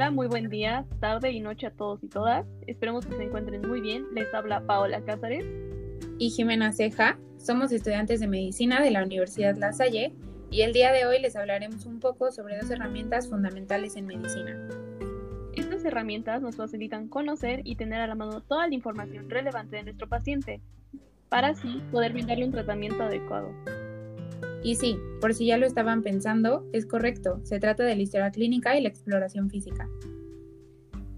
Hola, muy buen día, tarde y noche a todos y todas. Esperemos que se encuentren muy bien. Les habla Paola Cázares. Y Jimena Ceja. Somos estudiantes de medicina de la Universidad La Salle y el día de hoy les hablaremos un poco sobre dos herramientas fundamentales en medicina. Estas herramientas nos facilitan conocer y tener a la mano toda la información relevante de nuestro paciente, para así poder brindarle un tratamiento adecuado. Y sí, por si ya lo estaban pensando, es correcto, se trata de la historia clínica y la exploración física.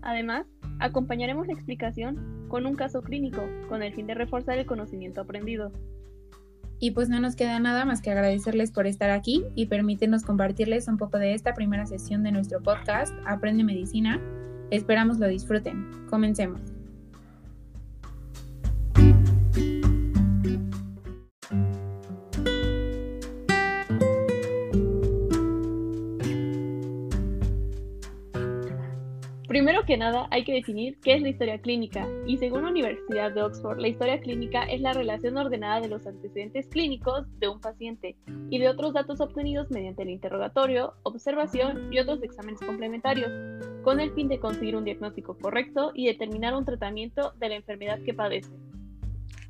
Además, acompañaremos la explicación con un caso clínico, con el fin de reforzar el conocimiento aprendido. Y pues no nos queda nada más que agradecerles por estar aquí y permítenos compartirles un poco de esta primera sesión de nuestro podcast Aprende Medicina. Esperamos lo disfruten. Comencemos. Primero que nada, hay que definir qué es la historia clínica, y según la Universidad de Oxford, la historia clínica es la relación ordenada de los antecedentes clínicos de un paciente y de otros datos obtenidos mediante el interrogatorio, observación y otros exámenes complementarios, con el fin de conseguir un diagnóstico correcto y determinar un tratamiento de la enfermedad que padece.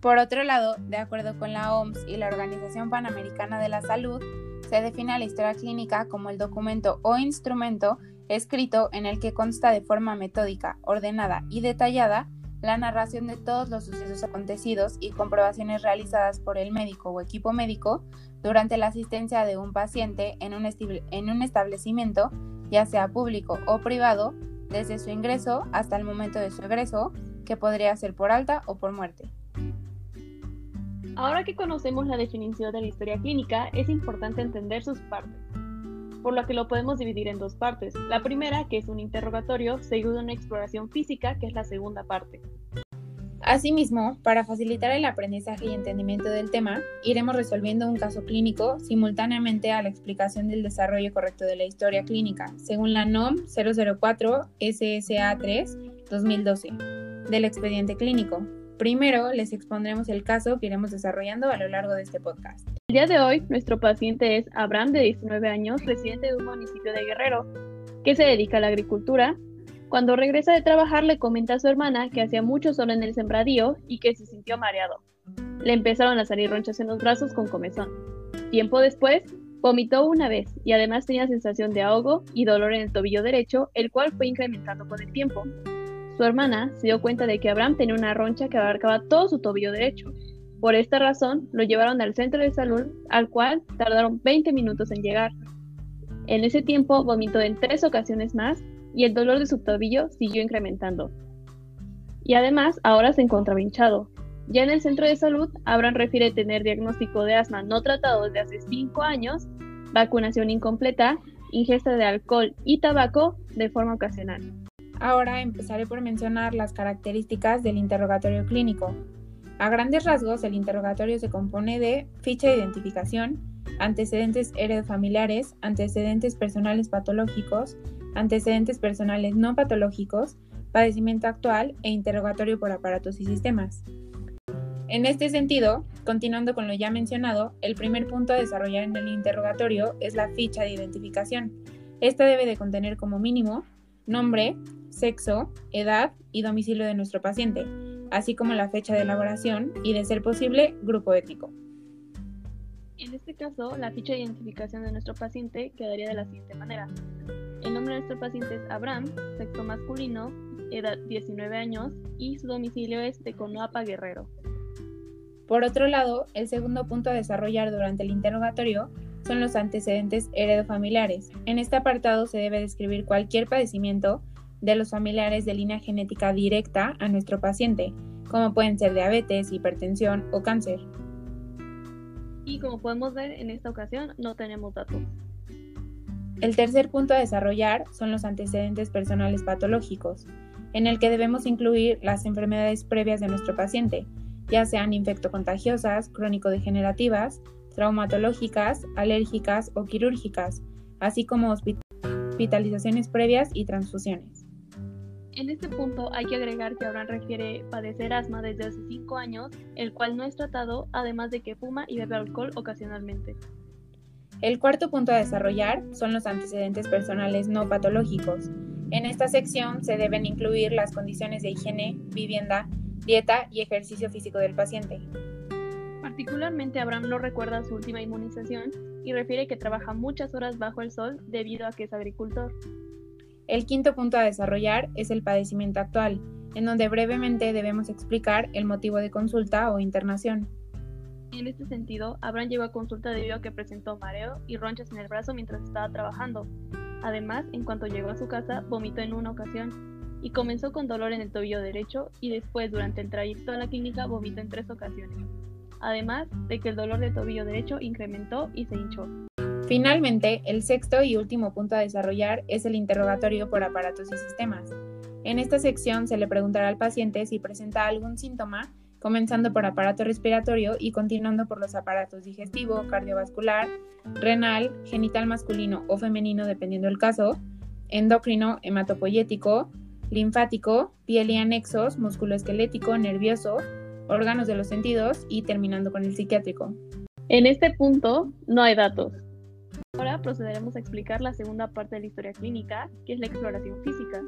Por otro lado, de acuerdo con la OMS y la Organización Panamericana de la Salud, se define la historia clínica como el documento o instrumento escrito en el que consta de forma metódica, ordenada y detallada la narración de todos los sucesos acontecidos y comprobaciones realizadas por el médico o equipo médico durante la asistencia de un paciente en un, en un establecimiento, ya sea público o privado, desde su ingreso hasta el momento de su egreso, que podría ser por alta o por muerte. Ahora que conocemos la definición de la historia clínica, es importante entender sus partes por lo que lo podemos dividir en dos partes. La primera, que es un interrogatorio, seguido de una exploración física, que es la segunda parte. Asimismo, para facilitar el aprendizaje y entendimiento del tema, iremos resolviendo un caso clínico simultáneamente a la explicación del desarrollo correcto de la historia clínica, según la NOM 004 SSA 3 2012 del expediente clínico, Primero les expondremos el caso que iremos desarrollando a lo largo de este podcast. El día de hoy, nuestro paciente es Abraham, de 19 años, residente de un municipio de Guerrero, que se dedica a la agricultura. Cuando regresa de trabajar, le comenta a su hermana que hacía mucho sol en el sembradío y que se sintió mareado. Le empezaron a salir ronchas en los brazos con comezón. Tiempo después, vomitó una vez y además tenía sensación de ahogo y dolor en el tobillo derecho, el cual fue incrementando con el tiempo. Su hermana se dio cuenta de que Abraham tenía una roncha que abarcaba todo su tobillo derecho. Por esta razón, lo llevaron al centro de salud, al cual tardaron 20 minutos en llegar. En ese tiempo vomitó en tres ocasiones más y el dolor de su tobillo siguió incrementando. Y además, ahora se encontraba hinchado. Ya en el centro de salud, Abraham refiere tener diagnóstico de asma no tratado desde hace 5 años, vacunación incompleta, ingesta de alcohol y tabaco de forma ocasional. Ahora empezaré por mencionar las características del interrogatorio clínico. A grandes rasgos, el interrogatorio se compone de ficha de identificación, antecedentes heredofamiliares, antecedentes personales patológicos, antecedentes personales no patológicos, padecimiento actual e interrogatorio por aparatos y sistemas. En este sentido, continuando con lo ya mencionado, el primer punto a desarrollar en el interrogatorio es la ficha de identificación. Esta debe de contener como mínimo nombre, sexo, edad y domicilio de nuestro paciente, así como la fecha de elaboración y, de ser posible, grupo étnico. En este caso, la ficha de identificación de nuestro paciente quedaría de la siguiente manera. El nombre de nuestro paciente es Abraham, sexo masculino, edad 19 años y su domicilio es de Conoapa Guerrero. Por otro lado, el segundo punto a desarrollar durante el interrogatorio son los antecedentes heredofamiliares. En este apartado se debe describir cualquier padecimiento de los familiares de línea genética directa a nuestro paciente, como pueden ser diabetes, hipertensión o cáncer. Y como podemos ver, en esta ocasión no tenemos datos. El tercer punto a desarrollar son los antecedentes personales patológicos, en el que debemos incluir las enfermedades previas de nuestro paciente, ya sean infectocontagiosas, crónico-degenerativas, traumatológicas, alérgicas o quirúrgicas, así como hospitalizaciones previas y transfusiones. En este punto hay que agregar que Abraham refiere padecer asma desde hace 5 años, el cual no es tratado, además de que fuma y bebe alcohol ocasionalmente. El cuarto punto a desarrollar son los antecedentes personales no patológicos, En esta sección se deben incluir las condiciones de higiene, vivienda, dieta y ejercicio físico del paciente. Particularmente Abraham no recuerda su última inmunización y refiere que trabaja muchas horas bajo el sol debido a que es agricultor. El quinto punto a desarrollar es el padecimiento actual, en donde brevemente debemos explicar el motivo de consulta o internación. En este sentido, Abraham llegó a consulta debido a que presentó mareo y ronchas en el brazo mientras estaba trabajando. Además, en cuanto llegó a su casa, vomitó en una ocasión y comenzó con dolor en el tobillo derecho y después, durante el trayecto a la clínica, vomitó en tres ocasiones. Además de que el dolor del tobillo derecho incrementó y se hinchó. Finalmente, el sexto y último punto a desarrollar es el interrogatorio por aparatos y sistemas. En esta sección se le preguntará al paciente si presenta algún síntoma comenzando por aparato respiratorio y continuando por los aparatos digestivo, cardiovascular, renal, genital masculino o femenino dependiendo del caso, endocrino, hematopoyético, linfático, piel y anexos, musculoesquelético, nervioso, órganos de los sentidos y terminando con el psiquiátrico. En este punto no hay datos. Ahora procederemos a explicar la segunda parte de la historia clínica, que es la exploración física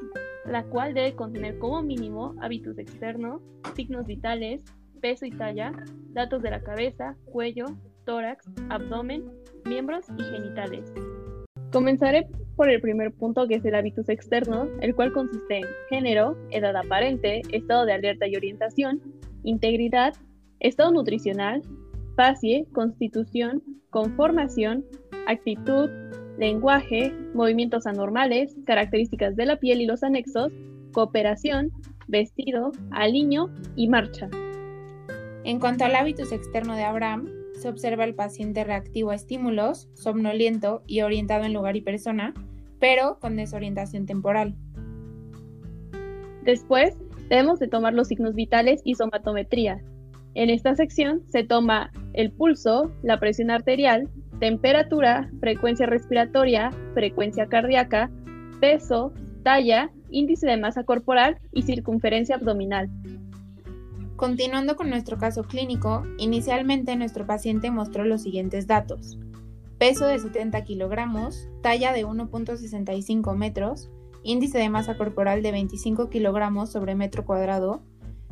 la cual debe contener como mínimo hábitos externos, signos vitales, peso y talla, datos de la cabeza, cuello, tórax, abdomen, miembros y genitales. Comenzaré por el primer punto que es el hábitus externo, el cual consiste en género, edad aparente, estado de alerta y orientación, integridad, estado nutricional, facie, constitución, conformación, actitud, lenguaje, movimientos anormales, características de la piel y los anexos, cooperación, vestido, aliño y marcha. En cuanto al hábitus externo de Abraham, se observa el paciente reactivo a estímulos, somnoliento y orientado en lugar y persona, pero con desorientación temporal. Después, debemos de tomar los signos vitales y somatometría. En esta sección se toma el pulso, la presión arterial, temperatura, frecuencia respiratoria, frecuencia cardíaca, peso, talla, índice de masa corporal y circunferencia abdominal. Continuando con nuestro caso clínico, inicialmente nuestro paciente mostró los siguientes datos. Peso de 70 kilogramos, talla de 1.65 metros, índice de masa corporal de 25 kilogramos sobre metro cuadrado,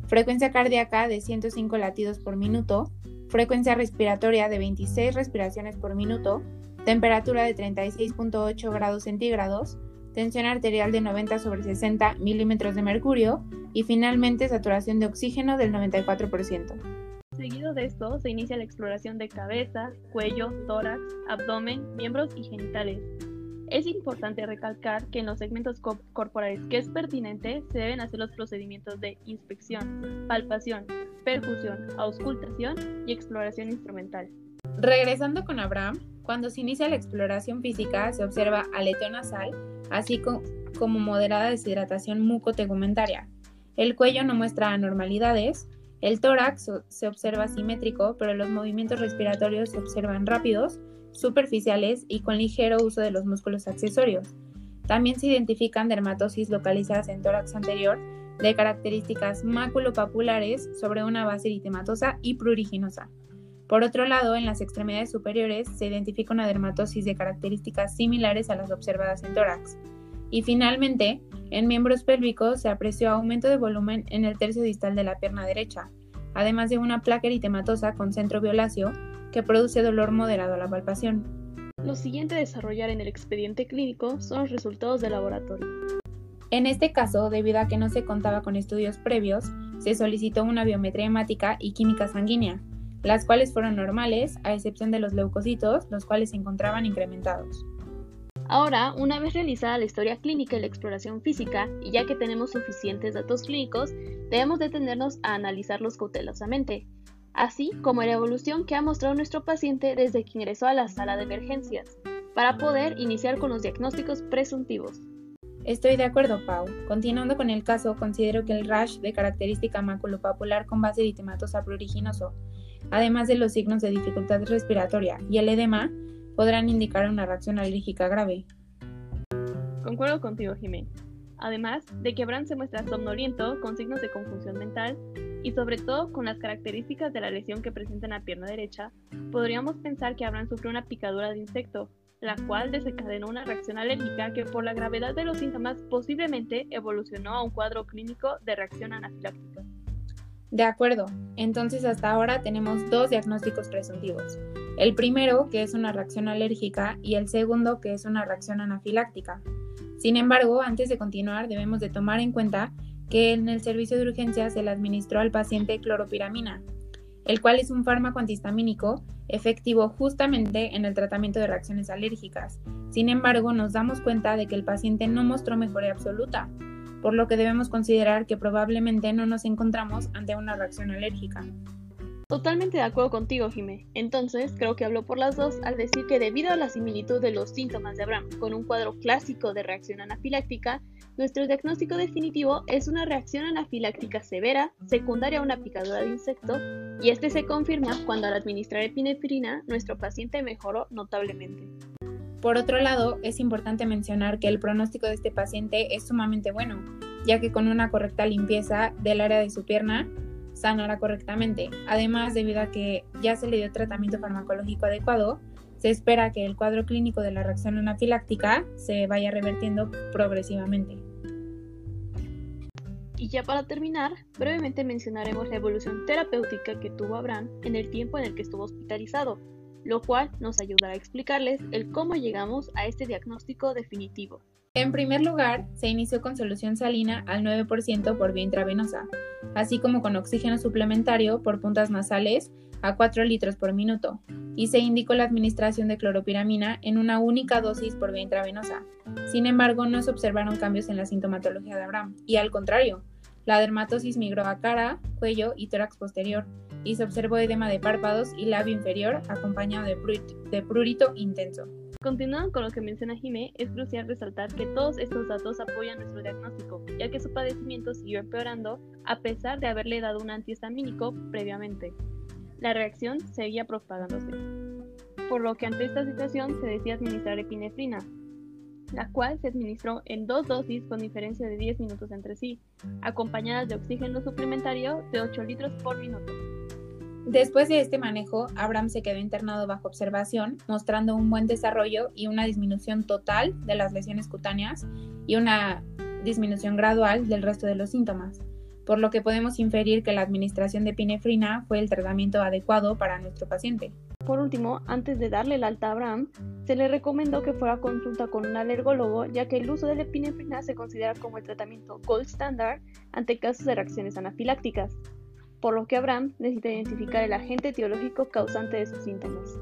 frecuencia cardíaca de 105 latidos por minuto, frecuencia respiratoria de 26 respiraciones por minuto, temperatura de 36.8 grados centígrados, tensión arterial de 90 sobre 60 milímetros de mercurio y finalmente saturación de oxígeno del 94%. Seguido de esto se inicia la exploración de cabeza, cuello, tórax, abdomen, miembros y genitales. Es importante recalcar que en los segmentos corporales que es pertinente se deben hacer los procedimientos de inspección, palpación, perfusión, auscultación y exploración instrumental. Regresando con Abraham, cuando se inicia la exploración física se observa aleteo nasal, así como moderada deshidratación mucotegumentaria. El cuello no muestra anormalidades, el tórax se observa simétrico, pero los movimientos respiratorios se observan rápidos superficiales y con ligero uso de los músculos accesorios. También se identifican dermatosis localizadas en tórax anterior de características maculopapulares sobre una base eritematosa y pruriginosa. Por otro lado, en las extremidades superiores se identifica una dermatosis de características similares a las observadas en tórax. Y finalmente, en miembros pélvicos se apreció aumento de volumen en el tercio distal de la pierna derecha, además de una placa eritematosa con centro violáceo que produce dolor moderado a la palpación. Lo siguiente a desarrollar en el expediente clínico son los resultados de laboratorio. En este caso, debido a que no se contaba con estudios previos, se solicitó una biometría hemática y química sanguínea, las cuales fueron normales, a excepción de los leucocitos, los cuales se encontraban incrementados. Ahora, una vez realizada la historia clínica y la exploración física, y ya que tenemos suficientes datos clínicos, debemos detenernos a analizarlos cautelosamente, así como la evolución que ha mostrado nuestro paciente desde que ingresó a la sala de emergencias, para poder iniciar con los diagnósticos presuntivos. Estoy de acuerdo, Pau. Continuando con el caso, considero que el rash de característica maculopapular con base eritematosa pruriginoso, además de los signos de dificultad respiratoria y el edema, podrán indicar una reacción alérgica grave. Concuerdo contigo, Jiménez. Además de que Bran se muestra somnoliento con signos de confusión mental y sobre todo con las características de la lesión que presenta en la pierna derecha, podríamos pensar que Abraham sufrió una picadura de insecto, la cual desencadenó una reacción alérgica que por la gravedad de los síntomas posiblemente evolucionó a un cuadro clínico de reacción anafiláctica. De acuerdo, entonces hasta ahora tenemos dos diagnósticos presuntivos. El primero, que es una reacción alérgica, y el segundo, que es una reacción anafiláctica. Sin embargo, antes de continuar, debemos de tomar en cuenta que en el servicio de urgencia se le administró al paciente cloropiramina, el cual es un fármaco antihistamínico efectivo justamente en el tratamiento de reacciones alérgicas. Sin embargo, nos damos cuenta de que el paciente no mostró mejoría absoluta, por lo que debemos considerar que probablemente no nos encontramos ante una reacción alérgica. Totalmente de acuerdo contigo, Jimé. Entonces, creo que habló por las dos al decir que debido a la similitud de los síntomas de Abraham con un cuadro clásico de reacción anafiláctica, nuestro diagnóstico definitivo es una reacción anafiláctica severa, secundaria a una picadura de insecto, y este se confirma cuando al administrar epinefrina, nuestro paciente mejoró notablemente. Por otro lado, es importante mencionar que el pronóstico de este paciente es sumamente bueno, ya que con una correcta limpieza del área de su pierna, sanará correctamente. Además, debido a que ya se le dio tratamiento farmacológico adecuado, se espera que el cuadro clínico de la reacción anafiláctica se vaya revertiendo progresivamente. Y ya para terminar, brevemente mencionaremos la evolución terapéutica que tuvo Abraham en el tiempo en el que estuvo hospitalizado, lo cual nos ayudará a explicarles el cómo llegamos a este diagnóstico definitivo. En primer lugar, se inició con solución salina al 9% por vía intravenosa, así como con oxígeno suplementario por puntas nasales a 4 litros por minuto, y se indicó la administración de cloropiramina en una única dosis por vía intravenosa. Sin embargo, no se observaron cambios en la sintomatología de Abraham, y al contrario, la dermatosis migró a cara, cuello y tórax posterior, y se observó edema de párpados y labio inferior acompañado de, prurito, intenso. Continuando con lo que menciona Jimé, es crucial resaltar que todos estos datos apoyan nuestro diagnóstico, ya que su padecimiento siguió empeorando a pesar de haberle dado un antihistamínico previamente. La reacción seguía propagándose, por lo que ante esta situación se decía administrar epinefrina, la cual se administró en dos dosis con diferencia de 10 minutos entre sí, acompañadas de oxígeno suplementario de 8 litros por minuto. Después de este manejo, Abraham se quedó internado bajo observación, mostrando un buen desarrollo y una disminución total de las lesiones cutáneas y una disminución gradual del resto de los síntomas, por lo que podemos inferir que la administración de pinefrina fue el tratamiento adecuado para nuestro paciente. Por último, antes de darle el alta a Abraham, se le recomendó que fuera a consulta con un alergólogo, ya que el uso de la epinefrina se considera como el tratamiento gold standard ante casos de reacciones anafilácticas por lo que Abraham necesita identificar el agente etiológico causante de sus síntomas.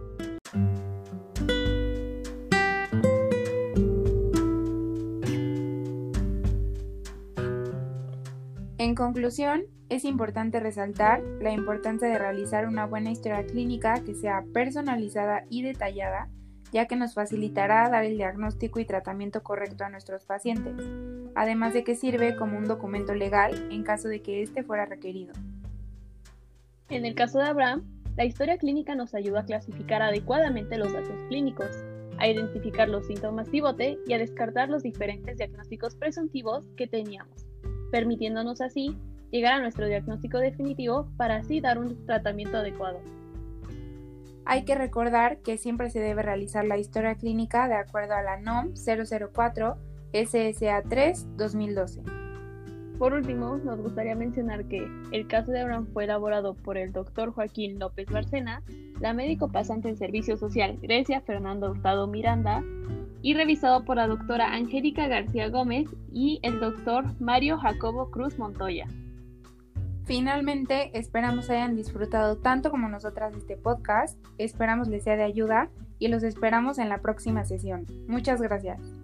En conclusión, es importante resaltar la importancia de realizar una buena historia clínica que sea personalizada y detallada, ya que nos facilitará dar el diagnóstico y tratamiento correcto a nuestros pacientes, además de que sirve como un documento legal en caso de que éste fuera requerido. En el caso de Abraham, la historia clínica nos ayuda a clasificar adecuadamente los datos clínicos, a identificar los síntomas pivote y a descartar los diferentes diagnósticos presuntivos que teníamos, permitiéndonos así llegar a nuestro diagnóstico definitivo para así dar un tratamiento adecuado. Hay que recordar que siempre se debe realizar la historia clínica de acuerdo a la NOM 004 SSA 3 2012. Por último, nos gustaría mencionar que el caso de Abraham fue elaborado por el doctor Joaquín López Barcena, la médico pasante en Servicio Social Grecia Fernando Hurtado Miranda y revisado por la doctora Angélica García Gómez y el doctor Mario Jacobo Cruz Montoya. Finalmente, esperamos hayan disfrutado tanto como nosotras este podcast, esperamos les sea de ayuda y los esperamos en la próxima sesión. Muchas gracias.